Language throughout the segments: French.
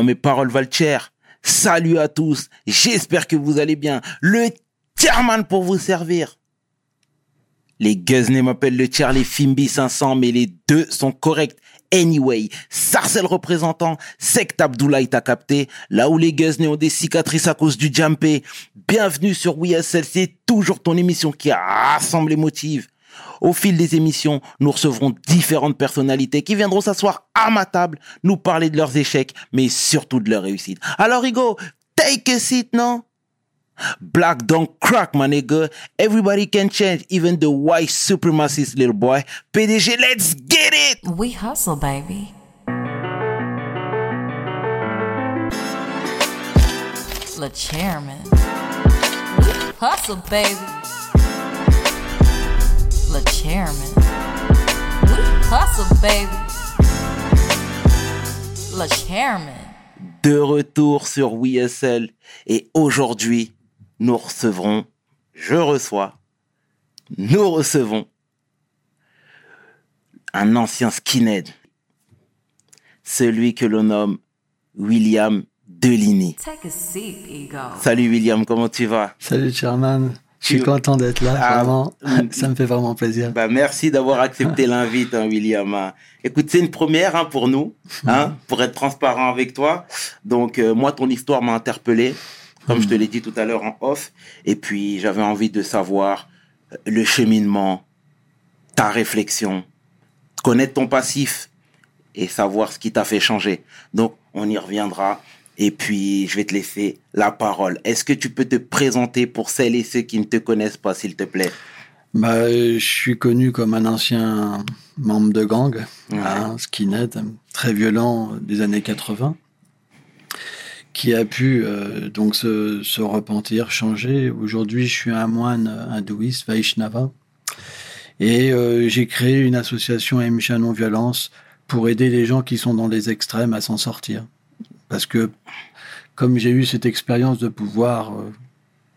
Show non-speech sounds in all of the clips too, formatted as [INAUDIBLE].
oh, mes paroles valent cher. Salut à tous, j'espère que vous allez bien. Le chairman pour vous servir. Les Guzney m'appellent le Charlie Fimbi 500, mais les deux sont corrects. Anyway, Sarcel représentant, Sect Abdoulaye t'a capté, là où les Guzney ont des cicatrices à cause du jumpé. Bienvenue sur WSL, c'est toujours ton émission qui rassemble les motifs. Au fil des émissions, nous recevrons différentes personnalités qui viendront s'asseoir à ma table, nous parler de leurs échecs, mais surtout de leurs réussites. Alors, Rigo, take a seat, non? Black don't crack, my nigga. Everybody can change, even the white supremacist little boy. PDG, let's get it! We hustle, baby. Le chairman. Hustle, baby. Le chairman. We hustle, baby. Le chairman. De retour sur WSL. Et aujourd'hui, nous recevrons, je reçois, nous recevons un ancien skinhead, celui que l'on nomme William Deligny. Take a seat, ego. Salut William, comment tu vas? Salut Sherman, je suis content d'être là, Ah, vraiment, [LAUGHS] ça me fait vraiment plaisir. bah, Merci d'avoir accepté [LAUGHS] l'invite, hein, William. hein. Écoute, c'est une première hein, pour nous, hein, pour être transparent avec toi. Donc, euh, moi, ton histoire m'a interpellé, comme je te l'ai dit tout à l'heure en off. Et puis, j'avais envie de savoir euh, le cheminement, ta réflexion, connaître ton passif et savoir ce qui t'a fait changer. Donc, on y reviendra. Et puis, je vais te laisser la parole. Est-ce que tu peux te présenter pour celles et ceux qui ne te connaissent pas, s'il te plaît? Bah, euh, je suis connu comme un ancien membre de gang, Ouais. un skinhead très violent des années 80, qui a pu euh, donc se, se repentir, changer. Aujourd'hui, je suis un moine hindouiste, Vaishnava, et euh, j'ai créé une association MCHA Non-Violence pour aider les gens qui sont dans les extrêmes à s'en sortir. Parce que comme j'ai eu cette expérience de pouvoir euh,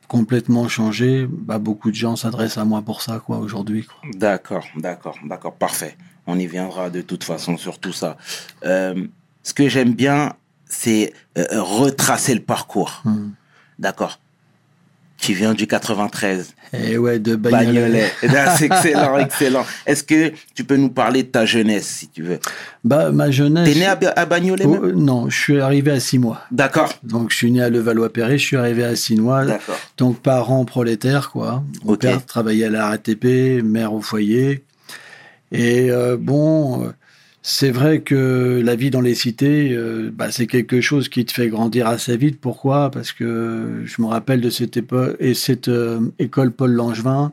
complètement changer, bah, beaucoup de gens s'adressent à moi pour ça, quoi, aujourd'hui. D'accord, d'accord, d'accord, parfait. On y viendra de toute façon sur tout ça. Euh, ce que j'aime bien, c'est euh, retracer le parcours. Hmm. D'accord. Tu viens du 93, Et ouais, de Bagnolet. Bagnolet. Eh ben, C'est excellent, [LAUGHS] excellent. Est-ce que tu peux nous parler de ta jeunesse, si tu veux? Bah, ma jeunesse. T'es né à, Ba- à Bagnolet Oh, même? Non, je suis arrivé à six mois. D'accord, Donc, je suis né à Levallois-Perret, je suis arrivé à six mois. d'accord. Donc, parents prolétaires, quoi. Mon Ok. père travaillait à la RATP, mère au foyer. Et euh, bon, euh, c'est vrai que la vie dans les cités, euh, bah, c'est quelque chose qui te fait grandir assez vite. Pourquoi? Parce que je me rappelle de cette, épo- et cette euh, école Paul Langevin.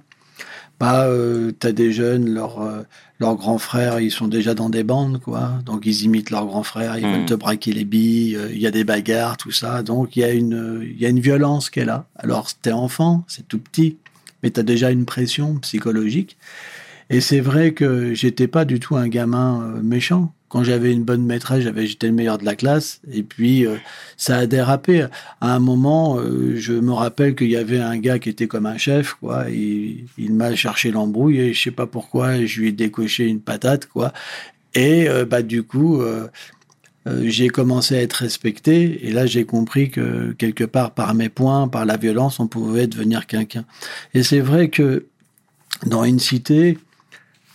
Bah, euh, t'as des jeunes, leurs euh, leurs grands frères, ils sont déjà dans des bandes, quoi. Donc ils imitent leurs grands frères, ils Mhm. veulent te braquer les billes. Il y a des bagarres, tout ça. Donc il y a une, il y a une violence qui est là. Alors t'es enfant, c'est tout petit, mais t'as déjà une pression psychologique. Et c'est vrai que j'étais pas du tout un gamin euh, méchant. Quand j'avais une bonne maîtresse, j'étais le meilleur de la classe. Et puis euh, ça a dérapé. À un moment, euh, je me rappelle qu'il y avait un gars qui était comme un chef, quoi. Il, m'a cherché l'embrouille et je sais pas pourquoi, je lui ai décoché une patate, quoi. Et bah du coup, j'ai commencé à être respecté. Et là, j'ai compris que quelque part, par mes points, par la violence, on pouvait devenir quelqu'un. Et c'est vrai que dans une cité,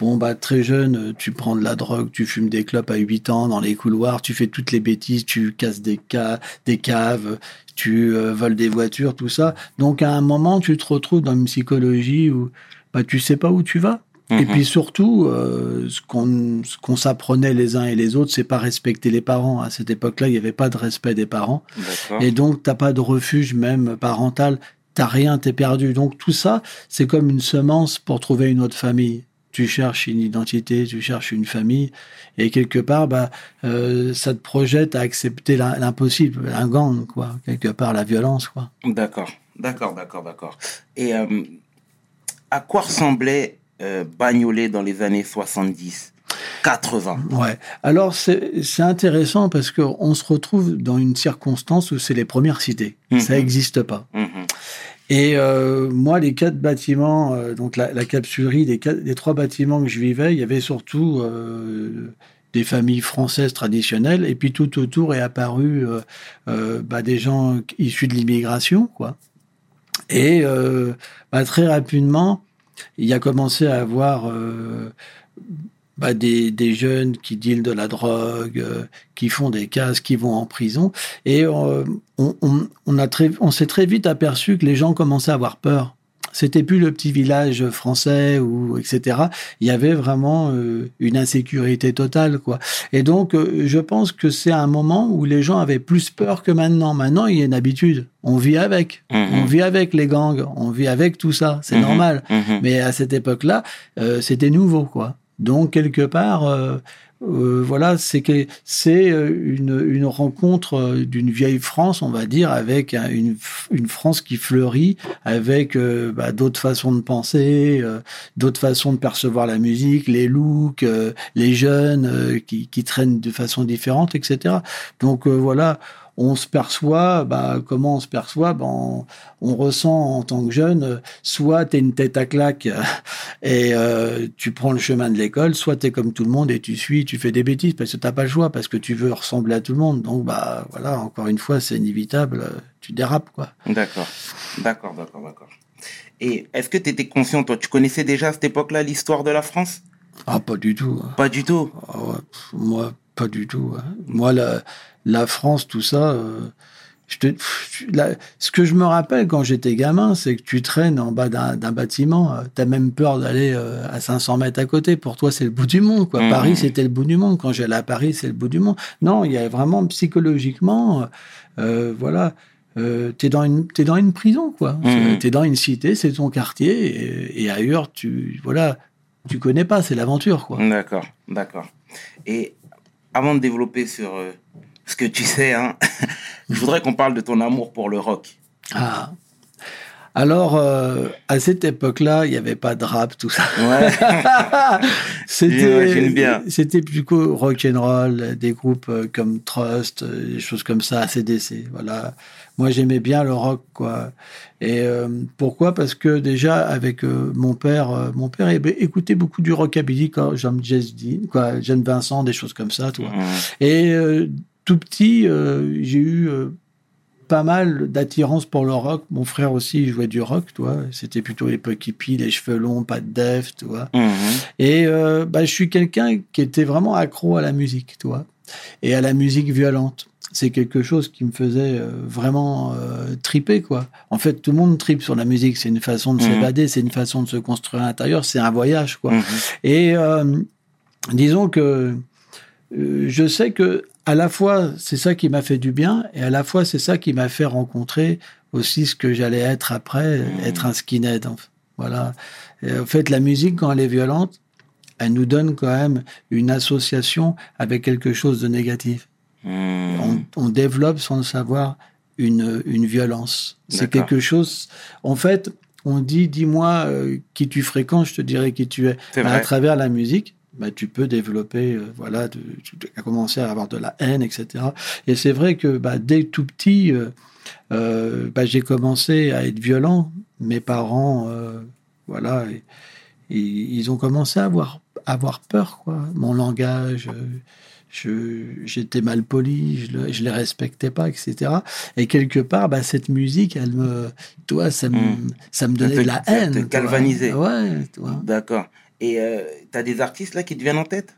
Bon, bah, très jeune, euh, tu prends de la drogue, tu fumes des clopes à 8 ans dans les couloirs, tu fais toutes les bêtises, tu casses des, ca des caves, tu euh, voles des voitures, tout ça. Donc, à un moment, tu te retrouves dans une psychologie où bah, tu sais pas où tu vas. Et Mhm. puis surtout, euh, ce qu'on s'apprenait les uns et les autres, c'est pas respecter les parents. À cette époque-là, il n'y avait pas de respect des parents. Et donc, t'as pas de refuge même parental. T'as rien, t'es perdu. Donc, tout ça, c'est comme une semence pour trouver une autre famille. Tu cherches une identité, tu cherches une famille. Et quelque part, bah, euh, ça te projette à accepter l'im- l'impossible, un gang, quoi. Quelque part, la violence, quoi. D'accord, d'accord, d'accord, d'accord. Et euh, à quoi ressemblait euh, Bagnolet dans les années 70, 80 Ouais. Alors, c'est intéressant parce qu'on se retrouve dans une circonstance où c'est les premières cités. Mhm. Ça n'existe pas. Mhm. Et euh, moi, les quatre bâtiments, euh, donc la, la capsulerie, les trois bâtiments que je vivais, il y avait surtout, euh, des familles françaises traditionnelles, et puis tout autour est apparu bah, des gens issus de l'immigration, quoi. Et bah, très rapidement, il y a commencé à avoir bah, des, des jeunes qui dealent de la drogue, euh, qui font des cases, qui vont en prison. Et euh, on, on, on, a très, on s'est très vite aperçu que les gens commençaient à avoir peur. C'était plus le petit village français ou etc. Il y avait vraiment euh, une insécurité totale quoi. Et donc euh, je pense que c'est un moment où les gens avaient plus peur que maintenant. Maintenant il y a une habitude. On vit avec. Mhm. On vit avec les gangs. On vit avec tout ça. C'est Mhm. normal. Mhm. Mais à cette époque-là, euh, c'était nouveau, quoi. Donc quelque part, euh, euh, voilà, c'est c'est euh, une, une rencontre euh, d'une vieille France, on va dire, avec un- une, une France qui fleurit, avec euh, bah, d'autres façons de penser, euh, d'autres façons de percevoir la musique, les looks, les jeunes qui, qui traînent de façon différente, etc. Donc voilà. On se perçoit, bah, comment on se perçoit? Bah, on, on ressent en tant que jeune, soit t'es une tête à claque [LAUGHS] et euh, tu prends le chemin de l'école, soit t'es comme tout le monde et tu suis, tu fais des bêtises parce que t'as pas le choix, parce que tu veux ressembler à tout le monde. Donc bah voilà, encore une fois, c'est inévitable, tu dérapes quoi. D'accord, d'accord, d'accord, d'accord. Et est-ce que tu étais conscient, toi, tu connaissais déjà à cette époque-là l'histoire de la France? Ah pas du tout. Pas du tout? Ah ouais, pff, moi pas du tout. hein. Moi la, la France, tout ça. euh, je te, la- ce que je me rappelle quand j'étais gamin, c'est que tu traînes en bas d'un bâtiment, euh, t'as même peur d'aller euh, à 500 mètres à côté. Pour toi, c'est le bout du monde. Quoi. Mhm. Paris, c'était le bout du monde. Quand j'allais à Paris, c'est le bout du monde. Non, il y a vraiment psychologiquement, euh, voilà, euh, t'es dans une t'es dans une prison, quoi. Mhm. T'es dans une cité, c'est ton quartier, et, et ailleurs, tu voilà, tu connais pas, c'est l'aventure, quoi. D'accord, d'accord. Et avant de développer sur euh, ce que tu sais, hein, [LAUGHS] je voudrais qu'on parle de ton amour pour le rock. Ah. Alors, euh, à cette époque-là, il n'y avait pas de rap, tout ça. Ouais. [LAUGHS] C'était, c'était plutôt rock and roll, des groupes euh, comme Trust, des choses comme ça, ACDC. Voilà. Moi, j'aimais bien le rock, quoi. Et euh, pourquoi? Parce que déjà, avec euh, mon père, euh, mon père écoutait beaucoup du rockabilly, Jean Jazz Dean, quoi, Jeanne Vincent, des choses comme ça, tu vois. Mhm. Et tout petit, j'ai eu pas mal d'attirance pour le rock. Mon frère aussi jouait du rock, tu vois. C'était plutôt l'époque hippie, les cheveux longs, pas de def, tu vois. Mhm. Et euh, bah, je suis quelqu'un qui était vraiment accro à la musique, tu vois, et à la musique violente. C'est quelque chose qui me faisait euh, vraiment euh, triper, quoi. En fait, tout le monde tripe sur la musique. C'est une façon de Mhm. s'évader, c'est une façon de se construire à l'intérieur, c'est un voyage, quoi. Mhm. Et euh, disons que euh, je sais que à la fois c'est ça qui m'a fait du bien et à la fois c'est ça qui m'a fait rencontrer aussi ce que j'allais être après, Mmh. être un skinhead. Voilà. Et en fait, la musique quand elle est violente, elle nous donne quand même une association avec quelque chose de négatif. Mhm. On, on développe sans le savoir une, une violence. C'est quelque chose. En fait, on dit, dis-moi euh, qui tu fréquentes, je te dirai qui tu es. Bah, à travers la musique, bah, tu peux développer, euh, voilà, tu as commencé à avoir de la haine, etc. Et c'est vrai que bah, dès tout petit, euh, bah, j'ai commencé à être violent. Mes parents, voilà, et- et ils ont commencé à avoir, à avoir peur, quoi. Mon langage, euh, j'étais mal poli, je, le- je les respectais pas, etc. Et quelque part, bah, cette musique, elle me, toi, ça me, Mm. ça me donnait te- de la haine. te tu vois. galvanisait. Ouais, tu. D'accord. Et euh, t'as des artistes là qui te viennent en tête?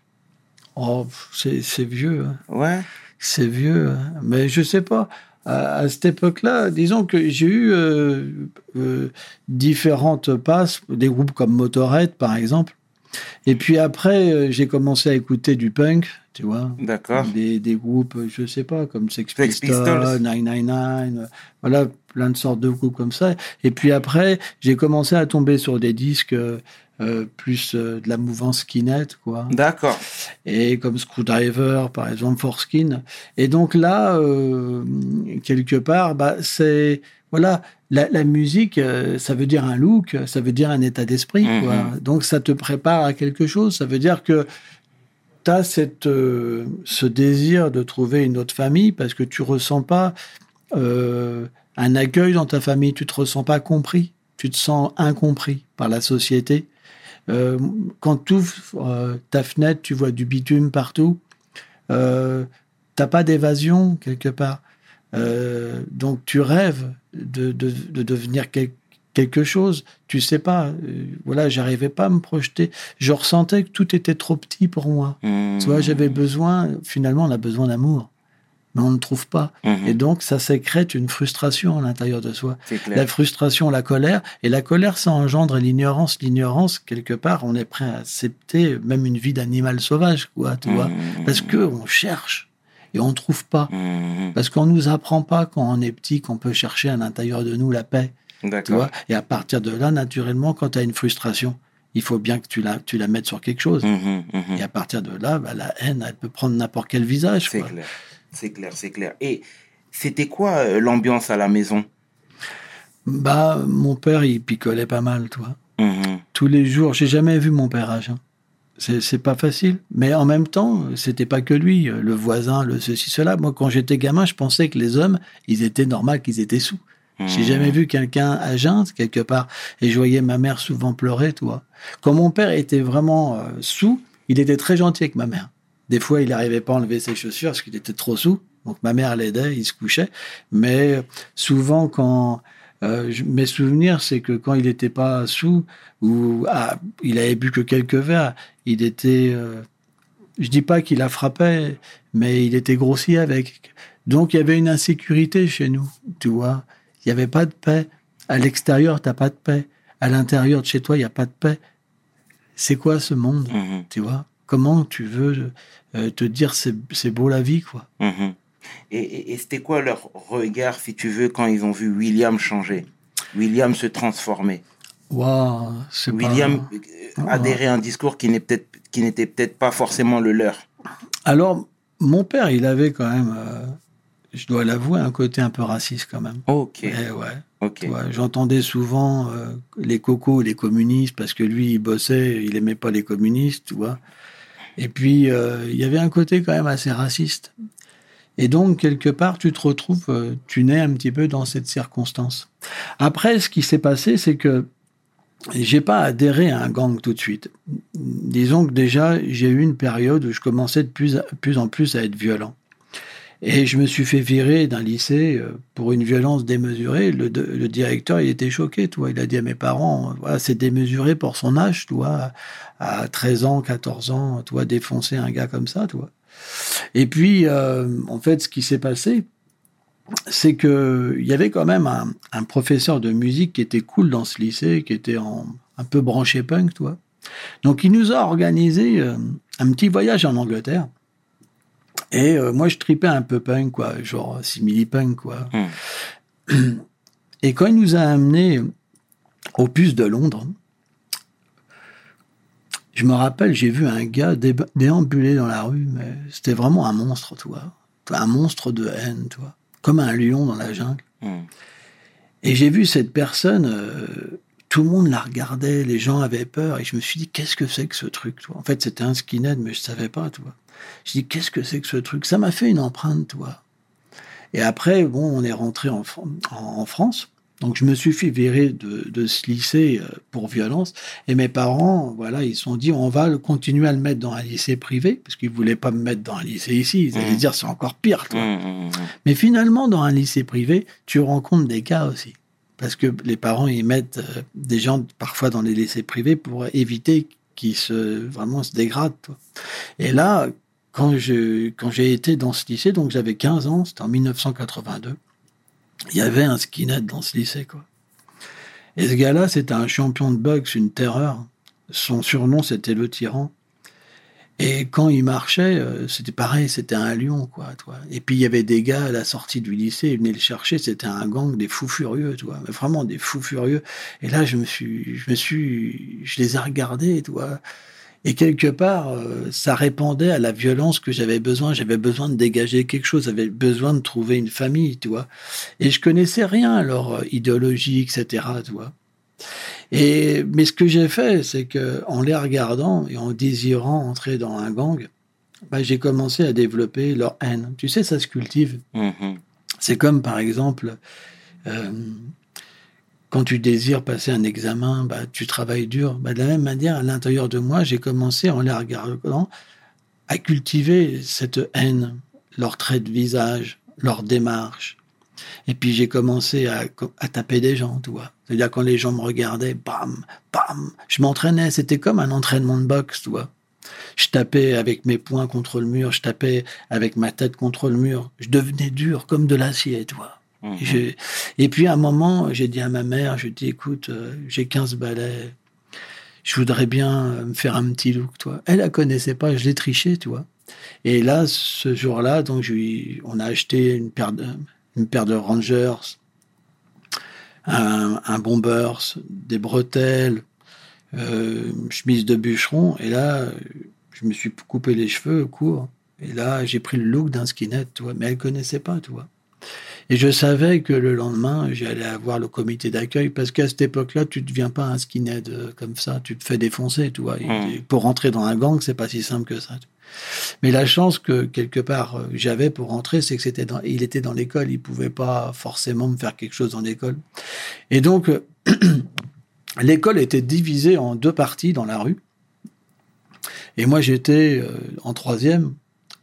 Oh, c'est vieux, hein. Ouais. c'est vieux. hein. Mais je sais pas. À, à cette époque-là, disons que j'ai eu euh, euh, différentes passes, des groupes comme Motorhead, par exemple. Et puis après, euh, j'ai commencé à écouter du punk, tu vois. D'accord. Des, des groupes, je sais pas, comme Sex, Pistols, Pistols. 999, euh, voilà, plein de sortes de groupes comme ça. Et puis après, j'ai commencé à tomber sur des disques euh, euh, plus euh, de la mouvance skinhead, quoi D'accord. Et comme Screwdriver, par exemple, Forskin. Et donc là, euh, quelque part, bah, c'est voilà, la, la musique, euh, ça veut dire un look, ça veut dire un état d'esprit, Mhm. Donc ça te prépare à quelque chose. Ça veut dire que tu as cette, euh, ce désir de trouver une autre famille parce que tu ressens pas euh, un accueil dans ta famille, tu te ressens pas compris, tu te sens incompris par la société. Euh, quand tu ouvres euh, ta fenêtre, tu vois du bitume partout. euh, t'as pas d'évasion quelque part. Euh, donc tu rêves de, de, de devenir quel- quelque chose. Tu sais pas. euh, voilà, j'arrivais pas à me projeter. Je ressentais que tout était trop petit pour moi. Mhm. Tu vois, j'avais besoin. Finalement, on a besoin d'amour, mais on ne trouve pas. Mhm. Et donc, ça sécrète une frustration à l'intérieur de soi. La frustration, la colère, et la colère, ça engendre l'ignorance. L'ignorance, quelque part, on est prêt à accepter même une vie d'animal sauvage, quoi, tu vois, Mhm. parce que on cherche et on trouve pas, Mhm. parce qu'on nous apprend pas quand on est petit qu'on peut chercher à l'intérieur de nous la paix, tu vois. Et à partir de là, naturellement, quand tu as une frustration, il faut bien que tu la, tu la mettes sur quelque chose. Et à partir de là, bah, la haine, elle peut prendre n'importe quel visage. C'est quoi. clair. C'est clair, c'est clair. Et c'était quoi euh, l'ambiance à la maison? Bah, mon père, il picolait pas mal, toi. Mhm. tous les jours. J'ai jamais vu mon père à jeun. C'est pas facile. Mais en même temps, c'était pas que lui, le voisin, le ceci, cela. Moi, quand j'étais gamin, je pensais que les hommes, ils étaient normal qu'ils étaient sous. J'ai Mhm. jamais vu quelqu'un à jeun, quelque part. Et je voyais ma mère souvent pleurer, toi. Quand mon père était vraiment euh, sous, il était très gentil avec ma mère. Des fois, il n'arrivait pas à enlever ses chaussures parce qu'il était trop sous. Donc ma mère l'aidait, il se couchait. Mais souvent, quand euh, je- mes souvenirs, c'est que quand il n'était pas sous ou ah, il avait bu que quelques verres, il était. euh, je dis pas qu'il la frappait, mais il était grossier avec. Donc il y avait une insécurité chez nous, tu vois. Il n'y avait pas de paix. À l'extérieur, t'as pas de paix. À l'intérieur de chez toi, il n'y a pas de paix. C'est quoi ce monde, Mhm. tu vois? Comment tu veux euh, te dire c'est beau la vie, quoi Mhm. Et, et- et c'était quoi leur regard, si tu veux, quand ils ont vu William changer William se transformer? Waouh, c'est pas- William euh, adhérer à un discours qui n'est peut-être qui n'était peut-être pas forcément le leur. Alors, mon père, il avait quand même, euh, je dois l'avouer, un côté un peu raciste quand même. Ok, Eh ouais. J'entendais souvent euh, les cocos, les communistes, parce que lui, il bossait, il aimait pas les communistes, tu vois. Et puis, euh, il y avait un côté quand même assez raciste. Et donc, quelque part, tu te retrouves, euh, tu nais un petit peu dans cette circonstance. Après, ce qui s'est passé, c'est que j'ai pas adhéré à un gang tout de suite. Disons que déjà, j'ai eu une période où je commençais de plus en plus à être violent. Et je me suis fait virer d'un lycée euh, pour une violence démesurée. Le, directeur, il était choqué, toi. Il a dit à mes parents, euh, c'est démesuré pour son âge, toi. À 13 ans, 14 ans, toi, défoncer un gars comme ça, toi. Et puis, euh, en fait, ce qui s'est passé, c'est que il y avait quand même un, professeur de musique qui était cool dans ce lycée, qui était un peu branché punk, toi. Donc, il nous a organisé un petit voyage en Angleterre. Et euh, moi, je tripais un peu punk, quoi, genre simili-punk, quoi. Et quand il nous a amenés au puce de Londres, je me rappelle, j'ai vu un gars déambuler dans la rue, mais c'était vraiment un monstre, toi. Un monstre de haine, toi. Comme un lion dans la jungle. Mhm. Et j'ai vu cette personne, euh, tout le monde la regardait, les gens avaient peur, et je me suis dit, qu'est-ce que c'est que ce truc, toi? En fait, c'était un skinhead, mais je savais pas, toi. Je dis, qu'est-ce que c'est que ce truc? Ça m'a fait une empreinte, toi. Et après, bon, on est rentré en, en, en France. Donc, je me suis fait virer de, de ce lycée euh, pour violence. Et mes parents, voilà, ils se sont dit, on va le- continuer à le mettre dans un lycée privé, parce qu'ils voulaient pas me mettre dans un lycée ici. Ils allaient Mhm. dire, c'est encore pire, toi. Mhm, mhm. Mais finalement, dans un lycée privé, tu rencontres des cas aussi. Parce que les parents, ils mettent euh, des gens parfois dans les lycées privés pour éviter qu'ils se, vraiment se dégradent. toi. Et là, quand je, quand j'ai été dans ce lycée, donc j'avais 15 ans, c'était en 1982, il y avait un skinhead dans ce lycée, quoi. Et ce gars-là, c'était un champion de boxe, une terreur. Son surnom, c'était le tyran. Et quand il marchait, euh, c'était pareil, c'était un lion, quoi, toi. Et puis il y avait des gars à la sortie du lycée, ils venaient le chercher, c'était un gang des fous furieux, toi, vraiment des fous furieux. Et là, je me suis, je me suis, je les ai regardés, toi. Et quelque part, euh, ça répondait à la violence que j'avais besoin. J'avais besoin de dégager quelque chose, j'avais besoin de trouver une famille, tu vois. Et je connaissais rien à leur euh, idéologie, etc., tu vois. Et, mais ce que j'ai fait, c'est que en les regardant et en désirant entrer dans un gang, bah, j'ai commencé à développer leur haine. Tu sais, ça se cultive. Mhm. C'est comme, par exemple, euh, quand tu désires passer un examen, bah, tu travailles dur. Bah, de la même manière, à l'intérieur de moi, j'ai commencé en les regardant à cultiver cette haine, leur trait de visage, leur démarche. Et puis j'ai commencé à, à, taper des gens, tu vois. C'est-à-dire quand les gens me regardaient, bam, bam, je m'entraînais. C'était comme un entraînement de boxe, tu vois. Je tapais avec mes poings contre le mur, je tapais avec ma tête contre le mur. Je devenais dur comme de l'acier, tu vois. Mhm. Et puis à un moment, j'ai dit à ma mère, je dis écoute, euh, j'ai 15 balais, je voudrais bien euh, me faire un petit look, toi. Elle la connaissait pas, je l'ai triché, tu vois. Et là, ce jour-là, donc je lui- on a acheté une paire de, une paire de Rangers, un, un Bombers, des bretelles, euh, une chemise de bûcheron. Et là, je me suis coupé les cheveux courts. Et là, j'ai pris le look d'un skinhead, tu vois. Mais elle connaissait pas, tu vois. Et je savais que le lendemain, j'allais avoir le comité d'accueil parce qu'à cette époque-là, tu ne deviens pas un skinhead euh, comme ça, tu te fais défoncer, tu vois. Et Mm. Pour rentrer dans un gang, c'est pas si simple que ça. Mais la chance que quelque part euh, j'avais pour rentrer, c'est que c'était dans, il était dans l'école, il pouvait pas forcément me faire quelque chose dans l'école. Et donc, euh, [CLEARS THROAT] l'école était divisée en deux parties dans la rue. Et moi, j'étais en troisième.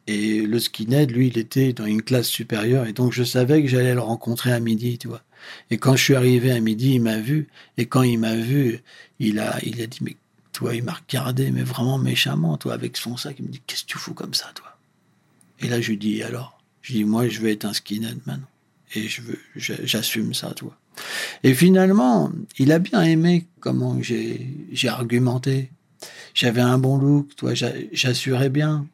Et le skinhead, lui, il était dans une classe supérieure. Et donc, je savais que j'allais le rencontrer à midi, tu vois. Et quand je suis arrivé à midi, il m'a vu. Et quand il m'a vu, il a, il a dit, mais toi, il m'a regardé, mais vraiment méchamment, toi, avec son sac. Il me dit, qu'est-ce que tu fous comme ça, toi? Et là, je lui dis, alors? Je dis, moi, je veux être un skinhead maintenant. Et je veux, j'assume ça, toi. Et finalement, il a bien aimé comment j'ai, argumenté. J'avais un bon look, toi, j'a- j'assurais bien.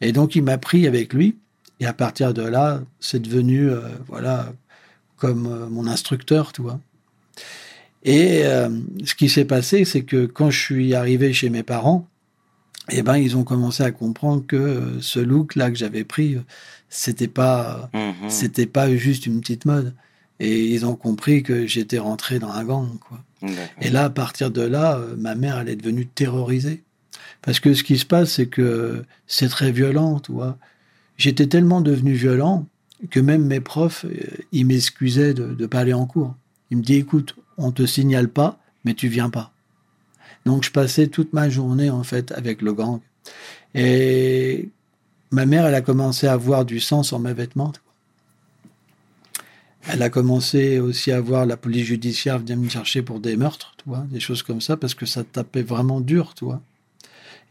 Et donc, il m'a pris avec lui. Et à partir de là, c'est devenu, euh, voilà, comme euh, mon instructeur, tu vois. Et euh, ce qui s'est passé, c'est que quand je suis arrivé chez mes parents, eh ben, ils ont commencé à comprendre que ce look-là que j'avais pris, c'était pas, Mhm. c'était pas juste une petite mode. Et ils ont compris que j'étais rentré dans un gang, quoi. Et là, à partir de là, ma mère, elle est devenue terrorisée. Parce que ce qui se passe, c'est que c'est très violent, tu vois. J'étais tellement devenu violent que même mes profs, euh, ils m'excusaient de ne pas aller en cours. Ils me disaient, écoute, on te signale pas, mais tu viens pas. Donc, je passais toute ma journée, en fait, avec le gang. Et ma mère, elle a commencé à voir du sang sur mes vêtements. tu vois. Elle a commencé aussi à voir la police judiciaire venir me chercher pour des meurtres, tu vois, des choses comme ça, parce que ça tapait vraiment dur, tu vois.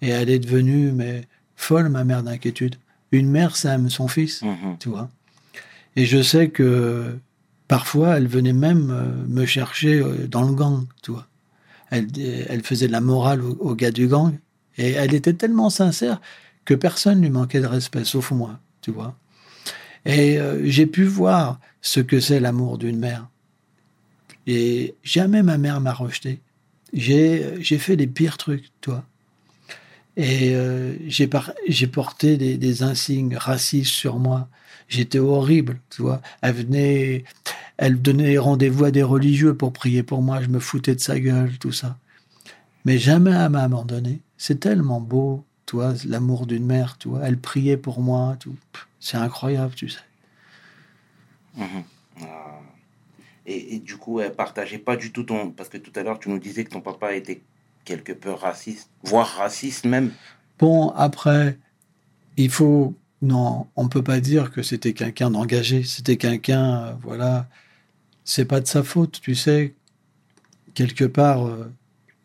Et elle est devenue, mais folle, ma mère d'inquiétude. Une mère, ça aime son fils, Mhm. tu vois. Et je sais que parfois, elle venait même euh, me chercher euh, dans le gang, tu vois. Elle, elle faisait de la morale aux, aux gars du gang. Et elle était tellement sincère que personne lui manquait de respect, sauf moi, tu vois. Et euh, j'ai pu voir ce que c'est l'amour d'une mère. Et jamais ma mère m'a rejeté. J'ai j'ai fait les pires trucs, toi. Et euh, j'ai porté des, insignes racistes sur moi. J'étais horrible, tu vois. Elle venait, elle donnait rendez-vous à des religieux pour prier pour moi. Je me foutais de sa gueule, tout ça. Mais jamais elle m'a abandonné. C'est tellement beau, tu vois, l'amour d'une mère, tu vois. Elle priait pour moi, tout. C'est incroyable, tu sais. Mhm. Ah. Et, et du coup, elle partageait pas du tout ton. Parce que tout à l'heure, tu nous disais que ton papa était quelque peu raciste, voire raciste même. Bon, après, il faut. Non, on peut pas dire que c'était quelqu'un d'engagé. C'était quelqu'un, euh, voilà. C'est pas de sa faute, tu sais. Quelque part, euh,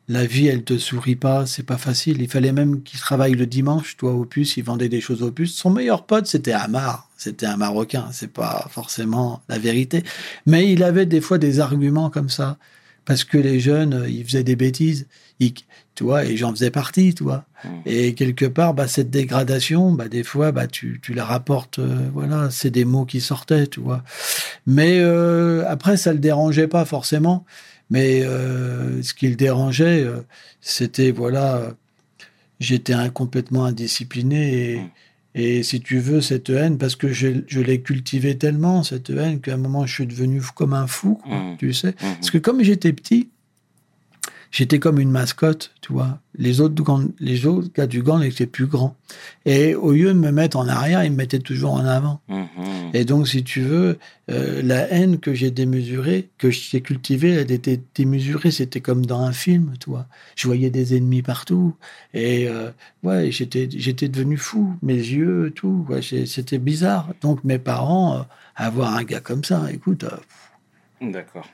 la vie, elle te sourit pas, c'est pas facile. Il fallait même qu'il travaille le dimanche, toi, au puce, il vendait des choses au puce. Son meilleur pote, c'était Amar. C'était un Marocain. C'est pas forcément la vérité. Mais il avait des fois des arguments comme ça. Parce que les jeunes, euh, ils faisaient des bêtises. Ils- tu vois, et j'en faisais partie, tu vois. Et quelque part, bah, cette dégradation, bah, des fois, bah, tu, tu la rapportes, euh, voilà, c'est des mots qui sortaient, tu vois. Mais euh, après, ça le dérangeait pas forcément. Mais euh, ce qui le dérangeait, c'était, voilà, j'étais complètement indiscipliné. Et. Et si tu veux, cette haine, parce que je, je l'ai cultivée tellement, cette haine, qu'à un moment, je suis devenu comme un fou, quoi, Mm. tu sais. Mhm. Parce que comme j'étais petit, j'étais comme une mascotte, tu vois. Les autres, les autres gars du gang étaient plus grands. Et au lieu de me mettre en arrière, ils me mettaient toujours en avant. Mhm. Et donc, si tu veux, euh, la haine que j'ai démesurée, que j'ai cultivée, elle était démesurée. C'était comme dans un film, tu vois. Je voyais des ennemis partout. Et euh, ouais, j'étais, devenu fou. Mes yeux, tout. C'était bizarre. Donc, mes parents, euh, avoir un gars comme ça, écoute, euh, D'accord.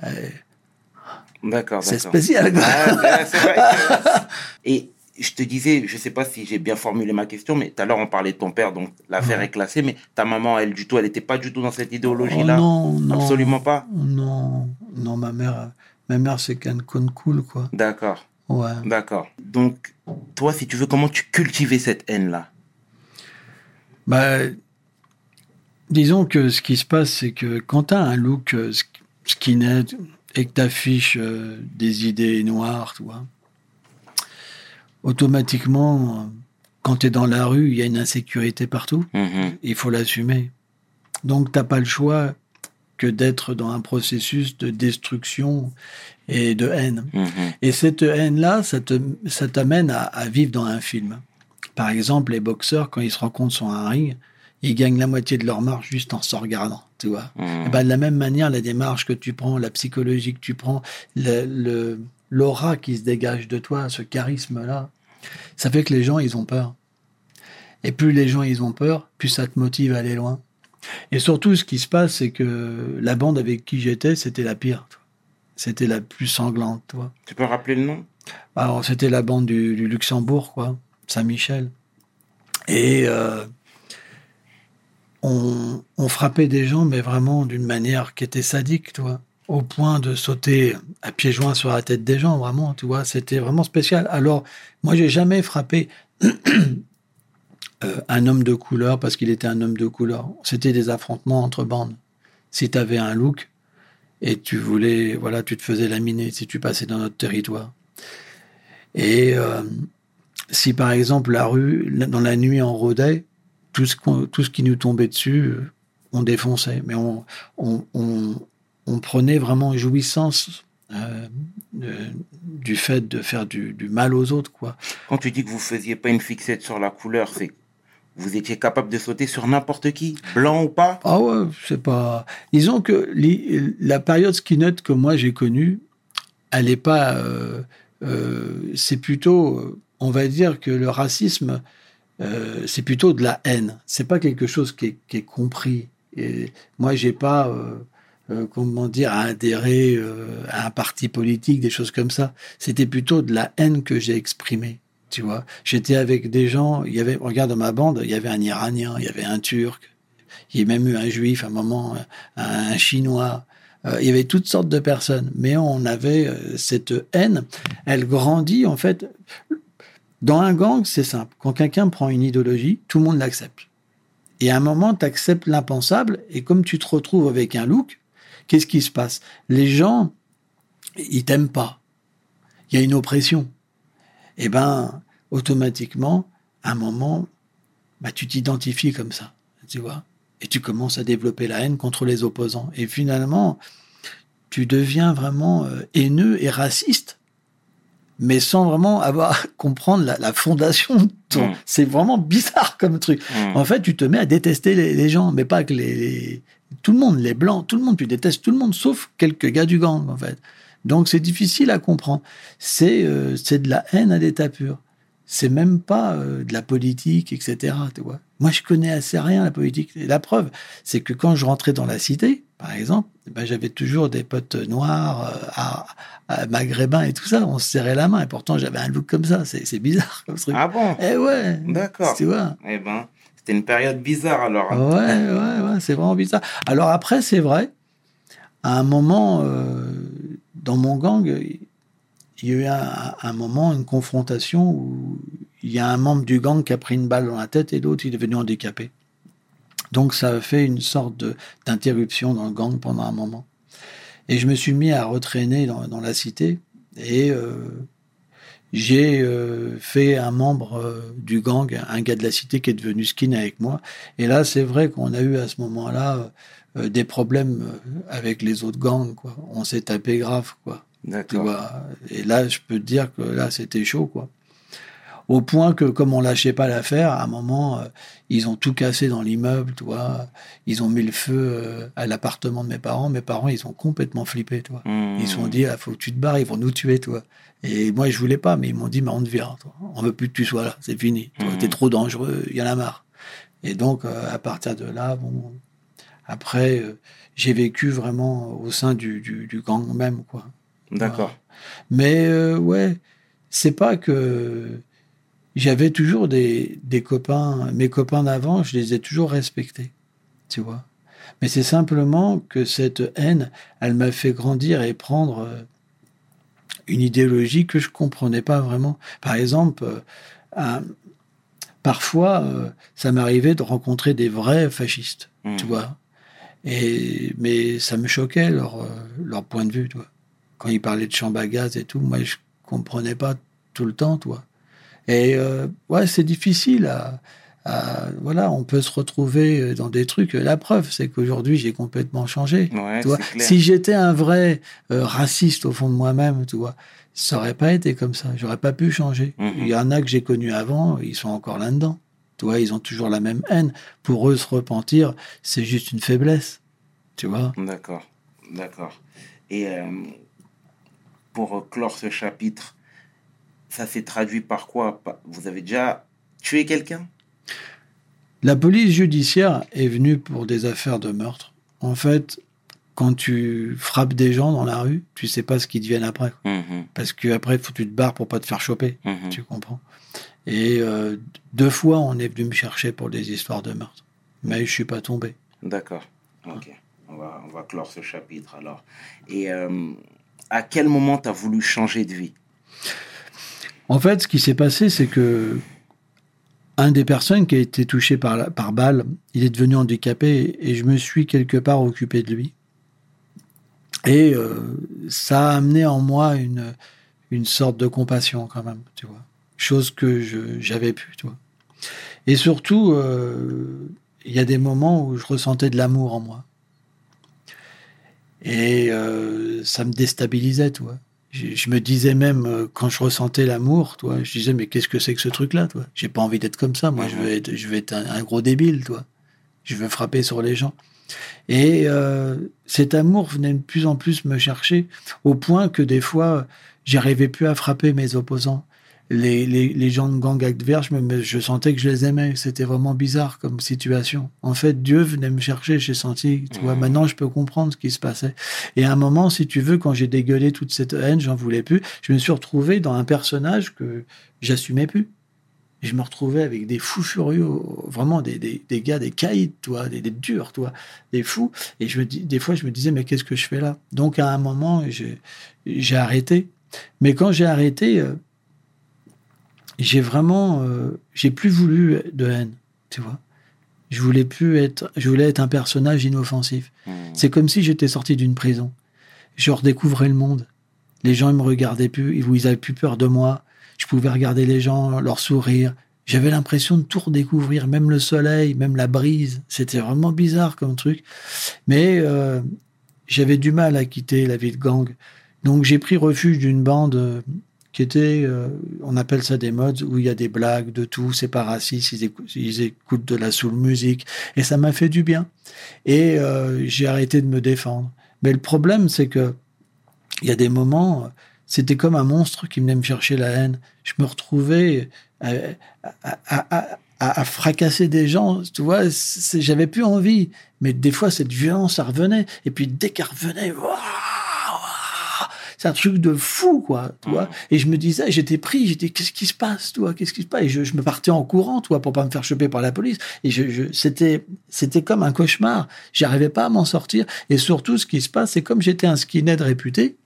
Euh, D'accord, c'est spécial. Ah, c'est vrai [LAUGHS] Et je te disais, je sais pas si j'ai bien formulé ma question, mais tout à l'heure on parlait de ton père, donc l'affaire est classée, mais ta maman, elle, du tout, elle n'était pas du tout dans cette Oh idéologie-là non, non. Absolument pas? Non, non, ma mère, euh, ma mère, c'est qu'un con cool, quoi. D'accord, Ouais. d'accord. Donc, toi, si tu veux, comment tu cultivais cette haine-là? Bah, disons que ce qui se passe, c'est que quand tu as un look euh, sk- skinhead et que tu affiches des idées noires, tu vois, automatiquement, euh, quand tu es dans la rue, il y a une insécurité partout. Mhm. Il faut l'assumer. Donc, t'as pas le choix que d'être dans un processus de destruction et de haine. Mhm. Et cette haine-là, ça t'amène à, à vivre dans un film. Par exemple, les boxeurs, quand ils se rencontrent sur un ring, ils gagnent la moitié de leur marge juste en se regardant, tu vois. Mhm. Et ben, de la même manière, la démarche que tu prends, la psychologie que tu prends, le- l'aura qui se dégage de toi, ce charisme-là, ça fait que les gens, ils ont peur. Et plus les gens, ils ont peur, plus ça te motive à aller loin. Et surtout, ce qui se passe, c'est que la bande avec qui j'étais, c'était la pire. C'était la plus sanglante, tu vois. Tu peux rappeler le nom? Alors, c'était la bande du, du Luxembourg, quoi, Saint-Michel. Et euh, on, frappait des gens, mais vraiment d'une manière qui était sadique, tu au point de sauter à pieds joints sur la tête des gens, vraiment, tu vois, c'était vraiment spécial. Alors, moi, j'ai jamais frappé euh, un homme de couleur parce qu'il était un homme de couleur. C'était des affrontements entre bandes. Si tu avais un look et tu voulais, voilà, tu te faisais laminer si tu passais dans notre territoire. Et euh, si par exemple la rue, dans la nuit, on rôdait, tout ce, qu'on- tout ce qui nous tombait dessus, euh, on défonçait. Mais on, on, on, on prenait vraiment jouissance euh, du fait de faire du, du mal aux autres, quoi. Quand tu dis que vous faisiez pas une fixette sur la couleur, c'est vous étiez capable de sauter sur n'importe qui, blanc ou pas? Ah ouais, c'est pas. Disons que la période skinhead que moi j'ai connue, elle est pas. euh, c'est plutôt, on va dire que le racisme, euh, c'est plutôt de la haine. C'est pas quelque chose qui est, compris. Et moi, j'ai pas, euh, euh, comment dire, à adhérer euh, à un parti politique, des choses comme ça. C'était plutôt de la haine que j'ai exprimée. Tu vois, j'étais avec des gens. Il y avait, regarde dans ma bande, il y avait un Iranien, il y avait un Turc, il y a même eu un Juif, à un moment, un Chinois. Il y avait toutes sortes de personnes, mais on avait cette haine. Elle grandit en fait. Dans un gang, c'est simple. Quand quelqu'un prend une idéologie, tout le monde l'accepte. Et à un moment, tu acceptes l'impensable, et comme tu te retrouves avec un look, qu'est-ce qui se passe? Les gens, ils t'aiment pas. Il y a une oppression. Et ben, automatiquement, à un moment, bah, tu t'identifies comme ça, tu vois? Et tu commences à développer la haine contre les opposants. Et finalement, tu deviens vraiment euh, haineux et raciste, mais sans vraiment avoir comprendre la, la fondation. de ton- Mm. C'est vraiment bizarre comme truc. Mhm. En fait, tu te mets à détester les, les gens, mais pas que les, les- tout le monde, les blancs, tout le monde, tu détestes tout le monde, sauf quelques gars du gang, en fait. Donc c'est difficile à comprendre. C'est euh, c'est de la haine à l'état pur. C'est même pas euh, de la politique, etc. Tu vois. Moi, je connais assez rien la politique. Et la preuve, c'est que quand je rentrais dans la cité, par exemple, ben, j'avais toujours des potes noirs, euh, à, à maghrébins et tout ça. On se serrait la main. Et pourtant, j'avais un look comme ça. C'est bizarre comme truc. Ah bon? Eh ouais. D'accord. Tu vois. Eh ben, c'était une période bizarre alors. Ouais, ouais, ouais, c'est vraiment bizarre. Alors après, c'est vrai, à un moment, euh, dans mon gang, il y a eu un, moment, une confrontation où il y a un membre du gang qui a pris une balle dans la tête et l'autre, il est devenu handicapé. Donc ça a fait une sorte d'interruption dans le gang pendant un moment. Et je me suis mis à retraîner dans, la cité et euh, j'ai euh, fait un membre euh, du gang, un gars de la cité qui est devenu skin avec moi. Et là, c'est vrai qu'on a eu à ce moment-là des problèmes avec les autres gangs. On s'est tapé grave. Quoi. Tu vois. Et là, je peux te dire que là, c'était chaud, quoi. Au point que, comme on lâchait pas l'affaire, à un moment, euh, ils ont tout cassé dans l'immeuble, tu vois. Ils ont mis le feu euh, à l'appartement de mes parents. Mes parents, ils ont complètement flippé, tu vois. Mmh. Ils se sont dit, il faut que tu te barres, ils vont nous tuer, toi. Et moi, je voulais pas, mais ils m'ont dit, mais on te vire, toi. On veut plus que tu sois là, c'est fini. Toi, Mhm. T'es trop dangereux, il y en a marre. Et donc, euh, à partir de là, bon, après, j'ai vécu vraiment au sein du, du, du gang même, quoi. D'accord. Mais euh, ouais, c'est pas que j'avais toujours des, des copains, mes copains d'avant, je les ai toujours respectés, tu vois. Mais c'est simplement que cette haine, elle m'a fait grandir et prendre euh, une idéologie que je comprenais pas vraiment. Par exemple, euh, un- parfois, euh, ça m'arrivait de rencontrer des vrais fascistes, Mmh. tu vois. Et, mais ça me choquait leur, leur point de vue, tu vois. Quand ils parlaient de chambre à gaz et tout, moi, je comprenais pas tout le temps, toi. Et euh, ouais, c'est difficile à, à- Voilà, on peut se retrouver dans des trucs. La preuve, c'est qu'aujourd'hui, j'ai complètement changé. Ouais, Tu vois, si j'étais un vrai euh, raciste au fond de moi-même, tu vois, ça aurait pas été comme ça. J'aurais pas pu changer. Mhm. Il y en a que j'ai connus avant, ils sont encore là-dedans. Tu vois, ils ont toujours la même haine. Pour eux, se repentir, c'est juste une faiblesse. Tu vois. D'accord, d'accord. Et euh, pour clore ce chapitre, ça s'est traduit par quoi? Vous avez déjà tué quelqu'un? La police judiciaire est venue pour des affaires de meurtre. En fait, quand tu frappes des gens dans la rue, tu sais pas ce qu'ils deviennent après. Mhm, Parce que après, faut que tu te barres pour pas te faire choper. mhm. Tu comprends? Et euh, deux fois, on est venu me chercher pour des histoires de meurtre. Mais je suis pas tombé. D'accord, ok. On va, on va clore ce chapitre alors. Et euh, à quel moment tu as voulu changer de vie? En fait, ce qui s'est passé, c'est que un des personnes qui a été touché par, la- par balle, il est devenu handicapé et je me suis quelque part occupé de lui. Et euh, ça a amené en moi une, une sorte de compassion quand même, tu vois. Chose que j'avais pu, tu vois. Et surtout, euh, il y a des moments où je ressentais de l'amour en moi. Et euh, ça me déstabilisait, tu vois. Je, je me disais même, euh, quand je ressentais l'amour, toi, je disais, mais qu'est-ce que c'est que ce truc-là, toi? J'ai pas envie d'être comme ça. Moi, je veux être, je veux être un, un gros débile, toi. Je veux frapper sur les gens. Et euh, cet amour venait de plus en plus me chercher, au point que des fois, j'arrivais plus à frapper mes opposants. Les, les, les gens de gang adverse, je, me- je sentais que je les aimais. C'était vraiment bizarre comme situation. En fait, Dieu venait me chercher. J'ai senti, tu vois, Mhm. maintenant je peux comprendre ce qui se passait. Et à un moment, si tu veux, quand j'ai dégueulé toute cette haine, j'en voulais plus, je me suis retrouvé dans un personnage que j'assumais plus. Et je me retrouvais avec des fous furieux, vraiment des, des, des gars, des caïds, toi, des, des durs, toi, des fous. Et je me dis, des fois, je me disais, mais qu'est-ce que je fais là? Donc, à un moment, j'ai j'ai arrêté. Mais quand j'ai arrêté, euh, j'ai vraiment, euh, j'ai plus voulu de haine, tu vois. Je voulais plus être, je voulais être un personnage inoffensif. Mhm. C'est comme si j'étais sorti d'une prison. Je redécouvrais le monde. Les gens, ils me regardaient plus, ils ils avaient plus peur de moi. Je pouvais regarder les gens, leur sourire. J'avais l'impression de tout redécouvrir, même le soleil, même la brise. C'était vraiment bizarre comme truc. Mais euh, j'avais du mal à quitter la vie de gang. Donc j'ai pris refuge d'une bande euh, euh, on appelle ça des mods, où il y a des blagues, de tout, c'est pas raciste, ils écoutent, de la soul musique. Et ça m'a fait du bien. Et euh, j'ai arrêté de me défendre. Mais le problème, c'est que il y a des moments, euh, c'était comme un monstre qui venait me chercher la haine. Je me retrouvais à, à- à- fracasser des gens, tu vois, j'avais plus envie. Mais des fois, cette violence, ça revenait. Et puis, dès qu'elle revenait, waouh, c'est un truc de fou, quoi, tu vois. Et je me disais, j'étais pris, j'étais, qu'est-ce qui se passe, toi, qu'est-ce qui se passe? Et je, je me partais en courant, toi, pour pas me faire choper par la police. Et je, je- c'était, c'était comme un cauchemar. J'arrivais pas à m'en sortir. Et surtout, ce qui se passe, c'est comme j'étais un skinhead réputé,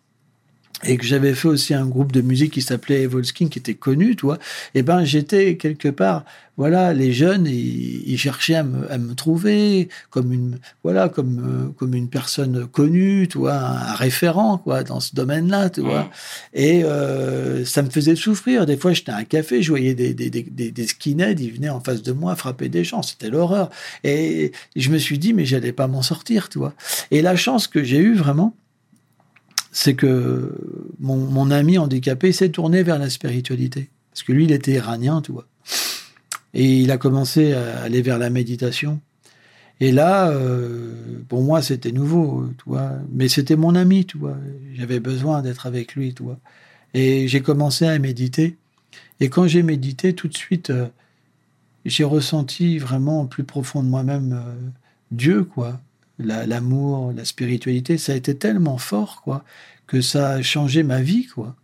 et que j'avais fait aussi un groupe de musique qui s'appelait Evolskin, qui était connu, tu vois, et ben j'étais quelque part, voilà, les jeunes, ils, ils cherchaient à me, à me trouver comme une, voilà, comme euh, comme une personne connue, tu vois, un, un référent, quoi, dans ce domaine-là, tu vois. Et euh, ça me faisait souffrir. Des fois, j'étais à un café, je voyais des, des, des, des, des skinheads, ils venaient en face de moi frapper des gens. C'était l'horreur. Et je me suis dit, mais j'allais pas m'en sortir, tu vois. Et la chance que j'ai eue vraiment, c'est que mon, mon ami handicapé s'est tourné vers la spiritualité. Parce que lui, il était iranien, tu vois. Et il a commencé à aller vers la méditation. Et là, euh, pour moi, c'était nouveau, tu vois. Mais c'était mon ami, tu vois. J'avais besoin d'être avec lui, tu vois. Et j'ai commencé à méditer. Et quand j'ai médité, tout de suite, euh, j'ai ressenti vraiment plus profond de moi-même euh, Dieu, quoi. La- L'amour, la, spiritualité, ça a été tellement fort, quoi, que ça a changé ma vie, quoi.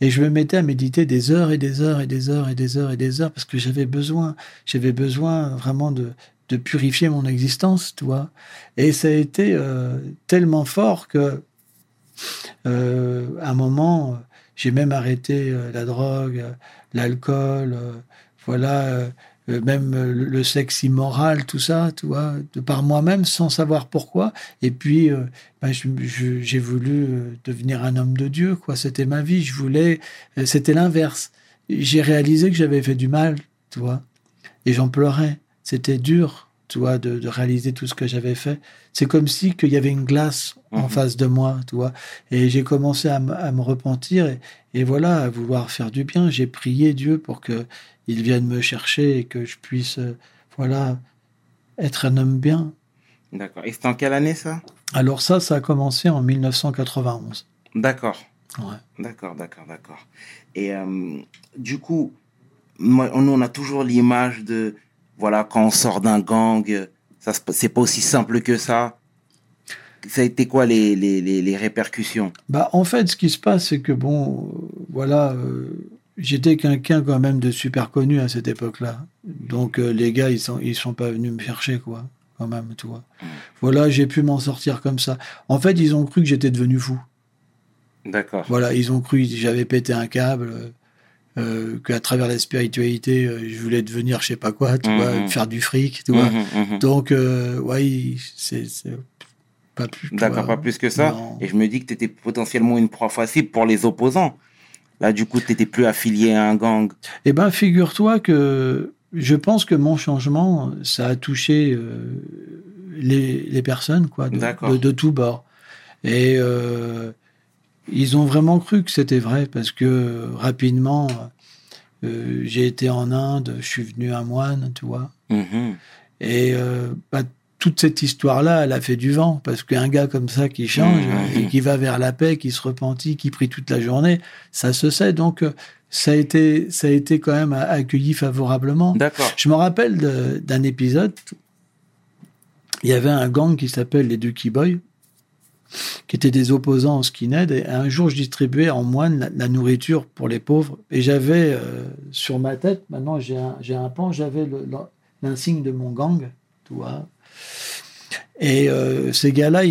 Et je me mettais à méditer des heures et des heures et des heures et des heures et des heures parce que j'avais besoin, j'avais besoin vraiment de, de purifier mon existence, tu vois. Et ça a été euh, tellement fort que, euh, à un moment, j'ai même arrêté euh, la drogue, l'alcool, voilà, même euh, le, sexe immoral, tout ça, tu vois, de par moi-même, sans savoir pourquoi. Et puis, euh, ben, j'ai voulu euh, devenir un homme de Dieu, quoi. C'était ma vie. Je voulais, euh, c'était l'inverse. J'ai réalisé que j'avais fait du mal, tu vois, et j'en pleurais. C'était dur, tu vois, de, de réaliser tout ce que j'avais fait. C'est comme si qu'il y avait une glace en Mhm. face de moi, tu vois. Et j'ai commencé à, à me repentir et, et voilà, à vouloir faire du bien. J'ai prié Dieu pour que il vienne me chercher et que je puisse, euh, voilà, être un homme bien. D'accord. Et c'était en quelle année ça? Alors ça, ça a commencé en 1991. D'accord. Ouais. D'accord, d'accord, d'accord. Et euh, du coup, moi, nous, on a toujours l'image de, voilà, quand on sort d'un gang, ça c'est pas aussi simple que ça. Ça a été quoi les, les, les, les répercussions? Bah, en fait, ce qui se passe, c'est que bon, euh, voilà, euh, j'étais quelqu'un quand même de super connu à cette époque-là. Donc euh, les gars, ils sont, ils sont pas venus me chercher, quoi, quand même, tu vois. Voilà, j'ai pu m'en sortir comme ça. En fait, ils ont cru que j'étais devenu fou. D'accord. Voilà, ils ont cru que j'avais pété un câble, euh, qu'à travers la spiritualité, euh, je voulais devenir je sais pas quoi, tu Mhm. vois, faire du fric, tu vois. Mhm, mhm. Donc, euh, ouais, c'est pas plus. D'accord, pas plus que ça. Non. Et je me dis que tu étais potentiellement une proie facile pour les opposants. Là, du coup, tu n'étais plus affilié à un gang. Eh ben, figure-toi que je pense que mon changement, ça a touché euh, les, les personnes, quoi, de, de, de tous bords. Et ils ont vraiment cru que c'était vrai parce que rapidement, euh, j'ai été en Inde, je suis venu un moine, tu vois. Mhm. Et euh, bah, toute cette histoire-là, elle a fait du vent, parce qu'un gars comme ça qui change Mhm. et qui va vers la paix, qui se repentit, qui prie toute la journée, ça se sait. Donc, euh, ça a été, ça a été quand même accueilli favorablement. D'accord. Je me rappelle d'un épisode. Il y avait un gang qui s'appelle les Ducky Boys, qui étaient des opposants au skinhead. Et un jour, je distribuais en moine la, nourriture pour les pauvres. Et j'avais euh, sur ma tête, maintenant j'ai un, un pan, j'avais l'insigne de mon gang, tu vois. Et euh, ces gars-là,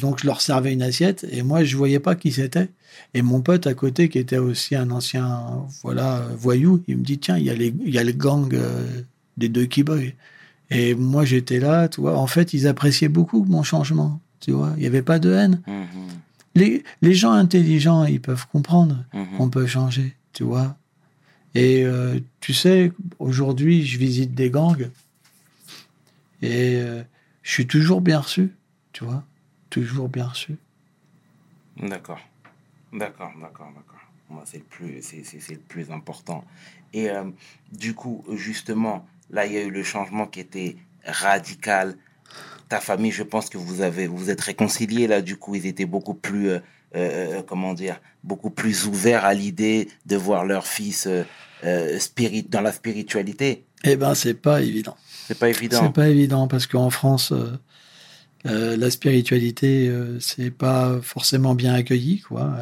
donc je leur servais une assiette et moi je voyais pas qui c'était. Et mon pote à côté, qui était aussi un ancien voilà voyou, il me dit tiens il y a les il y a le gang euh, des deux Boys. Et moi j'étais là, tu vois. En fait, ils appréciaient beaucoup mon changement, tu vois. Il y avait pas de haine. Mhm. Les les gens intelligents, ils peuvent comprendre Mhm. qu'on peut changer, tu vois. Et euh, tu sais, aujourd'hui, je visite des gangs et euh, je suis toujours bien reçu, tu vois, toujours bien reçu. D'accord. D'accord, d'accord, d'accord. Moi, c'est le plus, c'est le plus important. Et euh, du coup, justement, là, il y a eu le changement qui était radical. Ta famille, je pense que vous avez, vous êtes réconciliés là. Du coup, ils étaient beaucoup plus, euh, euh, comment dire, beaucoup plus ouverts à l'idée de voir leur fils euh, euh, spirit dans la spiritualité. Eh ben, c'est pas évident. C'est pas évident. C'est pas évident parce qu'en France, euh, euh, la spiritualité, euh, c'est pas forcément bien accueilli, quoi.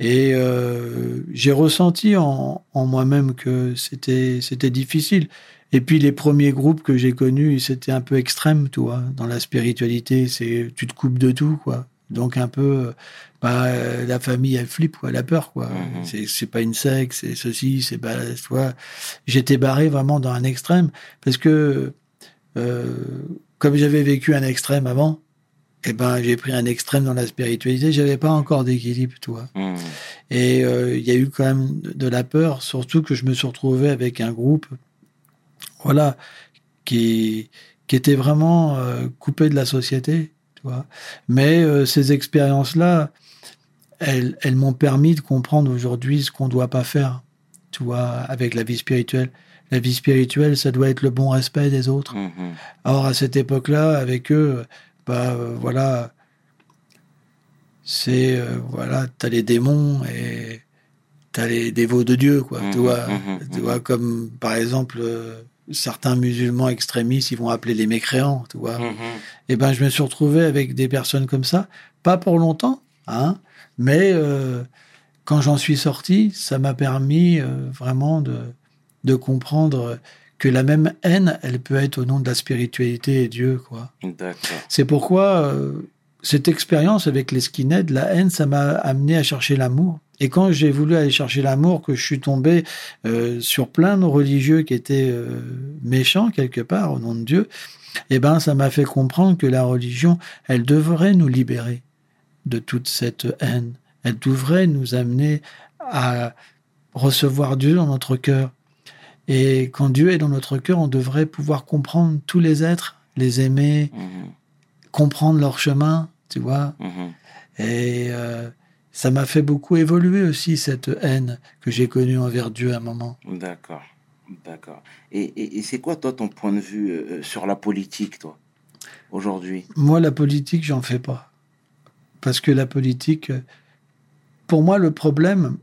Et euh, j'ai ressenti en, en moi-même que c'était c'était difficile. Et puis les premiers groupes que j'ai connus, c'était un peu extrême, tu vois. Dans la spiritualité, c'est tu te coupes de tout, quoi. Donc un peu, euh, bah, euh, la famille elle flippe, quoi, elle a peur, quoi. Mhm. C'est c'est pas une secte, c'est ceci, c'est bah, tu vois. J'étais barré vraiment dans un extrême parce que euh, comme j'avais vécu un extrême avant, eh ben j'ai pris un extrême dans la spiritualité. J'avais pas encore d'équilibre, tu vois. Mhm. Et euh, il y a eu quand même de la peur, surtout que je me suis retrouvé avec un groupe, voilà, qui qui était vraiment euh, coupé de la société, tu vois. Mais euh, ces expériences-là, elles, elles m'ont permis de comprendre aujourd'hui ce qu'on ne doit pas faire, tu vois, avec la vie spirituelle. La vie spirituelle, ça doit être le bon respect des autres. Mhm. Or, à cette époque-là, avec eux, bah euh, voilà, c'est euh, voilà, t'as les démons et t'as les dévots de Dieu, quoi. Tu vois, mhm, tu vois, comme par exemple euh, certains musulmans extrémistes, ils vont appeler les mécréants, tu vois. Mhm. Et ben, je me suis retrouvé avec des personnes comme ça, pas pour longtemps, hein, mais euh, quand j'en suis sorti, ça m'a permis euh, vraiment de, de comprendre que la même haine, elle peut être au nom de la spiritualité et Dieu, quoi. C'est pourquoi euh, cette expérience avec les skinheads, la haine, ça m'a amené à chercher l'amour. Et quand j'ai voulu aller chercher l'amour, que je suis tombé euh, sur plein de religieux qui étaient euh, méchants quelque part au nom de Dieu, eh ben ça m'a fait comprendre que la religion, elle devrait nous libérer de toute cette haine. Elle devrait nous amener à recevoir Dieu dans notre cœur. Et quand Dieu est dans notre cœur, on devrait pouvoir comprendre tous les êtres, les aimer, Mhm. comprendre leur chemin, tu vois. Mhm. Et euh, ça m'a fait beaucoup évoluer aussi cette haine que j'ai connue envers Dieu à un moment. D'accord. D'accord. Et, et, et c'est quoi, toi, ton point de vue euh, sur la politique, toi, aujourd'hui? Moi, la politique, j'en fais pas. Parce que la politique, euh, pour moi, le problème,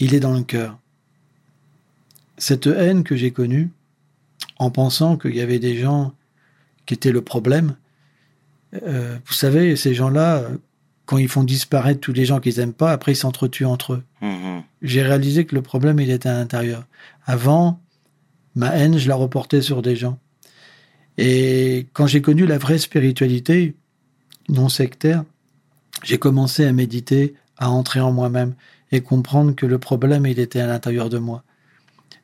il est dans le cœur. Cette haine que j'ai connue, en pensant qu'il y avait des gens qui étaient le problème, euh, vous savez, ces gens-là, euh, quand ils font disparaître tous les gens qu'ils aiment pas, après ils s'entretuent entre eux. Mhm. j'ai réalisé que le problème, il était à l'intérieur. Avant, ma haine, je la reportais sur des gens. Et quand j'ai connu la vraie spiritualité, non sectaire, j'ai commencé à méditer, à entrer en moi-même et comprendre que le problème, il était à l'intérieur de moi.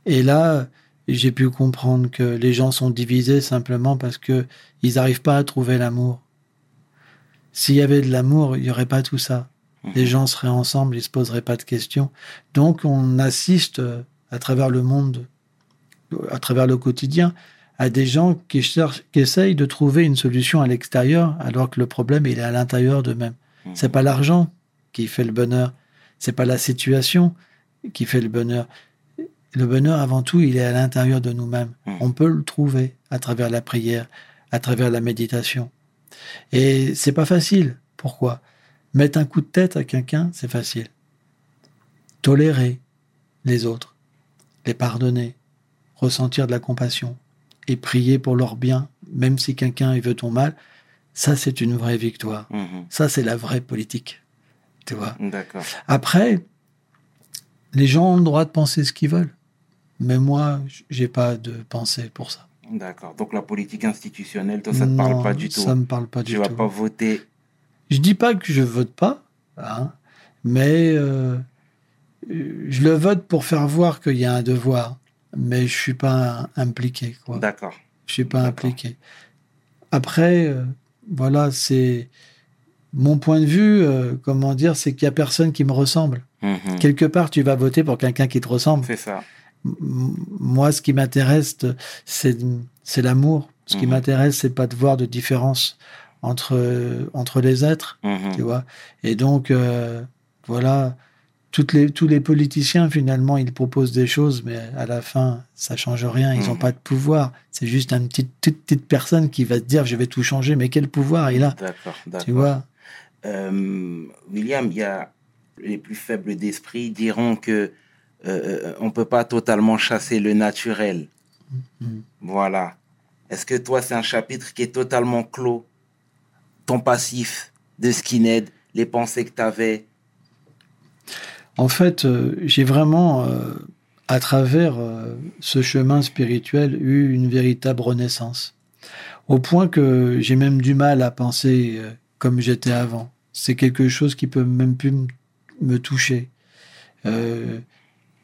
Et là, j'ai pu comprendre que les gens sont divisés simplement parce que ils n'arrivent pas à trouver l'amour. S'il y avait de l'amour, il n'y aurait pas tout ça les gens seraient ensemble, ils se poseraient pas de questions. Donc on assiste euh, à travers le monde, à travers le quotidien, à des gens qui cherchent, qui essayent de trouver une solution à l'extérieur, alors que le problème il est à l'intérieur d'eux-mêmes. Mhm. C'est pas l'argent qui fait le bonheur, c'est pas la situation qui fait le bonheur. Le bonheur avant tout, il est à l'intérieur de nous-mêmes. Mhm. On peut le trouver à travers la prière, à travers la méditation. Et c'est pas facile. Pourquoi? Mettre un coup de tête à quelqu'un, c'est facile. Tolérer les autres, les pardonner, ressentir de la compassion et prier pour leur bien, même si quelqu'un veut ton mal, ça c'est une vraie victoire. Mhm. Ça c'est la vraie politique. Tu vois? D'accord. Après, les gens ont le droit de penser ce qu'ils veulent. Mais moi, j'ai pas de pensée pour ça. D'accord. Donc la politique institutionnelle, toi, ça ne te parle pas du tout. Ça me parle pas Tu du vas tout. pas voter. Je dis pas que je vote pas, hein, mais euh, je le vote pour faire voir qu'il y a un devoir. Mais je suis pas impliqué. D'accord. Je suis pas impliqué. Après, euh, voilà, c'est mon point de vue. euh, comment dire, c'est qu'il y a personne qui me ressemble. Mhm. Quelque part, tu vas voter pour quelqu'un qui te ressemble. C'est ça. Moi, ce qui m'intéresse, c'est l'amour. Ce qui Mhm. m'intéresse, c'est pas de voir de différence entre entre les êtres, Mhm. tu vois. Et donc, euh, voilà, toutes les tous les politiciens finalement, ils proposent des choses, mais à la fin, ça change rien. Ils n'ont Mhm. pas de pouvoir. C'est juste une petite, toute petite personne qui va te dire, je vais tout changer. Mais quel pouvoir il a, D'accord. tu vois Euh, William, il y a les plus faibles d'esprit diront que euh, on peut pas totalement chasser le naturel. Mhm. Voilà. Est-ce que toi, c'est un chapitre qui est totalement clos? Ton passif de skinhead, les pensées que tu avais En fait, euh, j'ai vraiment, euh, à travers euh, ce chemin spirituel, eu une véritable renaissance. Au point que j'ai même du mal à penser euh, comme j'étais avant. C'est quelque chose qui peut même plus me toucher.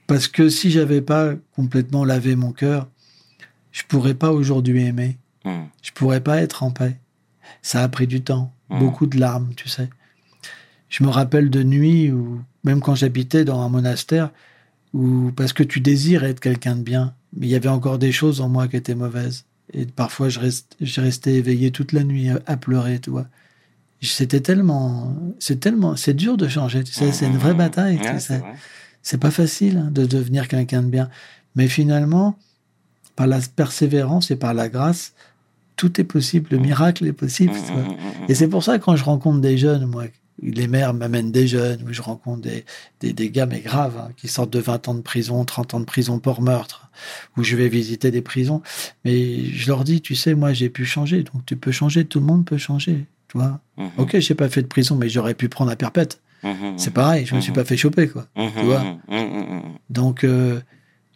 Parce que si j'avais pas complètement lavé mon cœur, je pourrais pas aujourd'hui aimer. Hmm. Je pourrais pas être en paix. Ça a pris du temps, Mhm. beaucoup de larmes, tu sais. Je me rappelle de nuits où, même quand j'habitais dans un monastère, où parce que tu désires être quelqu'un de bien, mais il y avait encore des choses en moi qui étaient mauvaises. Et parfois, je, restais éveillé toute la nuit à, à pleurer, tu vois. c'était tellement, c'est tellement, c'est dur de changer. Tu sais, c'est une vraie bataille. tu sais. C'est pas facile hein, de devenir quelqu'un de bien. Mais finalement, par la persévérance et par la grâce, tout est possible. Le miracle est possible. tu vois. Mm, mm, mm, Et c'est pour ça que quand je rencontre des jeunes, moi, les mères m'amènent des jeunes, ou je rencontre des, des, des gars, mais graves, hein, qui sortent de 20 ans de prison, 30 ans de prison pour meurtre, où je vais visiter des prisons. Mais je leur dis, tu sais, moi, j'ai pu changer, donc tu peux changer, tout le monde peut changer. Tu vois Mhm. Ok, j'ai pas fait de prison, mais j'aurais pu prendre à perpète. Mhm, C'est pareil, je me suis Mhm. pas fait choper, quoi. mhm, tu vois. Donc, euh,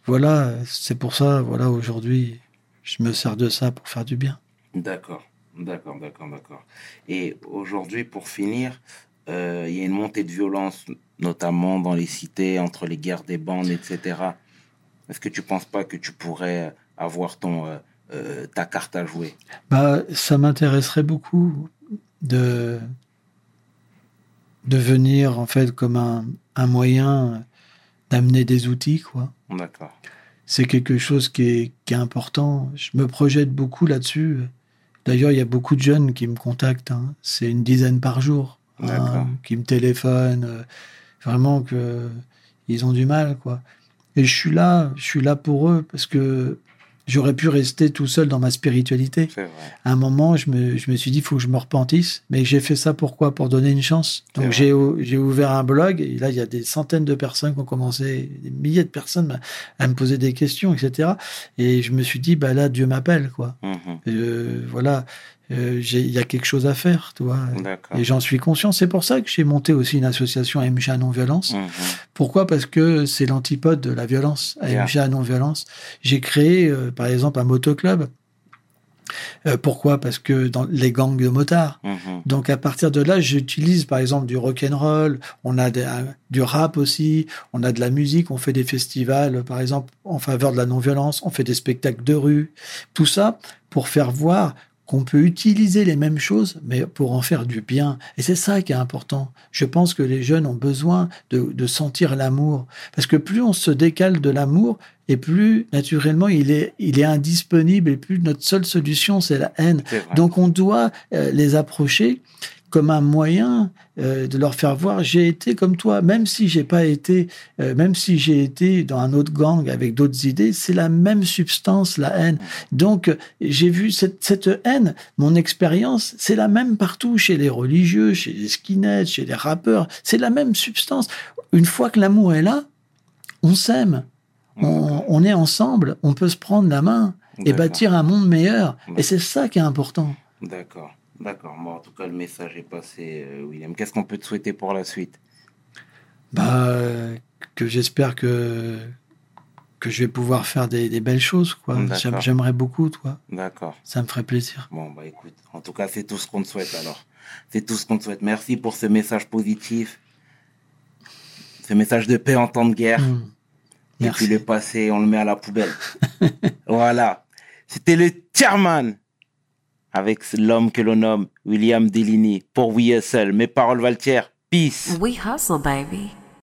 voilà, c'est pour ça, voilà, aujourd'hui, je me sers de ça pour faire du bien. D'accord, d'accord, d'accord, d'accord. Et aujourd'hui, pour finir, euh, il y a une montée de violence, notamment dans les cités, entre les guerres des bandes, etc. Est-ce que tu penses pas que tu pourrais avoir ton, euh, euh, ta carte à jouer? Bah, ça m'intéresserait beaucoup de devenir en fait comme un, un moyen d'amener des outils, quoi. D'accord. C'est quelque chose qui est, qui est important. Je me projette beaucoup là-dessus. D'ailleurs, il y a beaucoup de jeunes qui me contactent. hein. C'est une dizaine par jour hein, qui me téléphonent. euh, Vraiment que ils ont du mal, quoi. Et je suis là, je suis là pour eux parce que j'aurais pu rester tout seul dans ma spiritualité. À un moment, je me, je me suis dit, il faut que je me repentisse. Mais j'ai fait ça pourquoi? Pour donner une chance. Donc j'ai ou- j'ai ouvert un blog et là, il y a des centaines de personnes qui ont commencé, des milliers de personnes à, à me poser des questions, etc. Et je me suis dit, bah là, Dieu m'appelle, quoi. Mhm. Euh, voilà, Euh, il y a quelque chose à faire, tu vois. Et j'en suis conscient. C'est pour ça que j'ai monté aussi une association MGA Non-Violence. Mhm. Pourquoi? Parce que c'est l'antipode de la violence, Bien. AMGA non-violence. J'ai créé, euh, par exemple, un motoclub. Euh, pourquoi? Parce que dans les gangs de motards. Mhm. Donc à partir de là, j'utilise par exemple du rock and roll, on a des- un- du rap aussi, on a de la musique, on fait des festivals par exemple en faveur de la non-violence, on fait des spectacles de rue, tout ça pour faire voir qu'on peut utiliser les mêmes choses, mais pour en faire du bien. Et c'est ça qui est important. Je pense que les jeunes ont besoin de, de sentir l'amour. Parce que plus on se décale de l'amour, et plus naturellement il est, il est indisponible, et plus notre seule solution, c'est la haine. Donc on doit euh, les approcher comme un moyen euh, de leur faire voir j'ai été comme toi. Même si j'ai pas été euh, même si j'ai été dans un autre gang avec d'autres idées c'est la même substance la haine. Donc j'ai vu cette, cette haine mon expérience c'est la même partout chez les religieux chez les skinheads chez les rappeurs. C'est la même substance. Une fois que l'amour est là on s'aime. On, on est ensemble on peut se prendre la main et bâtir un monde meilleur. Et c'est ça qui est important. D'accord. D'accord. Bon, en tout cas, le message est passé, euh, William. Qu'est-ce qu'on peut te souhaiter pour la suite? Bah, que j'espère que que je vais pouvoir faire des, des belles choses quoi. J'aimerais beaucoup toi, D'accord. ça me ferait plaisir. Bon, bah écoute, en tout cas, c'est tout ce qu'on te souhaite alors. C'est tout ce qu'on te souhaite. Merci pour ce message positif. Ce message de paix en temps de guerre. Mm. Et Merci. puis le passé, on le met à la poubelle. [LAUGHS] voilà. C'était le chairman avec l'homme que l'on nomme William Delaney pour We Hustle. Mes paroles valent Peace. We hustle, baby.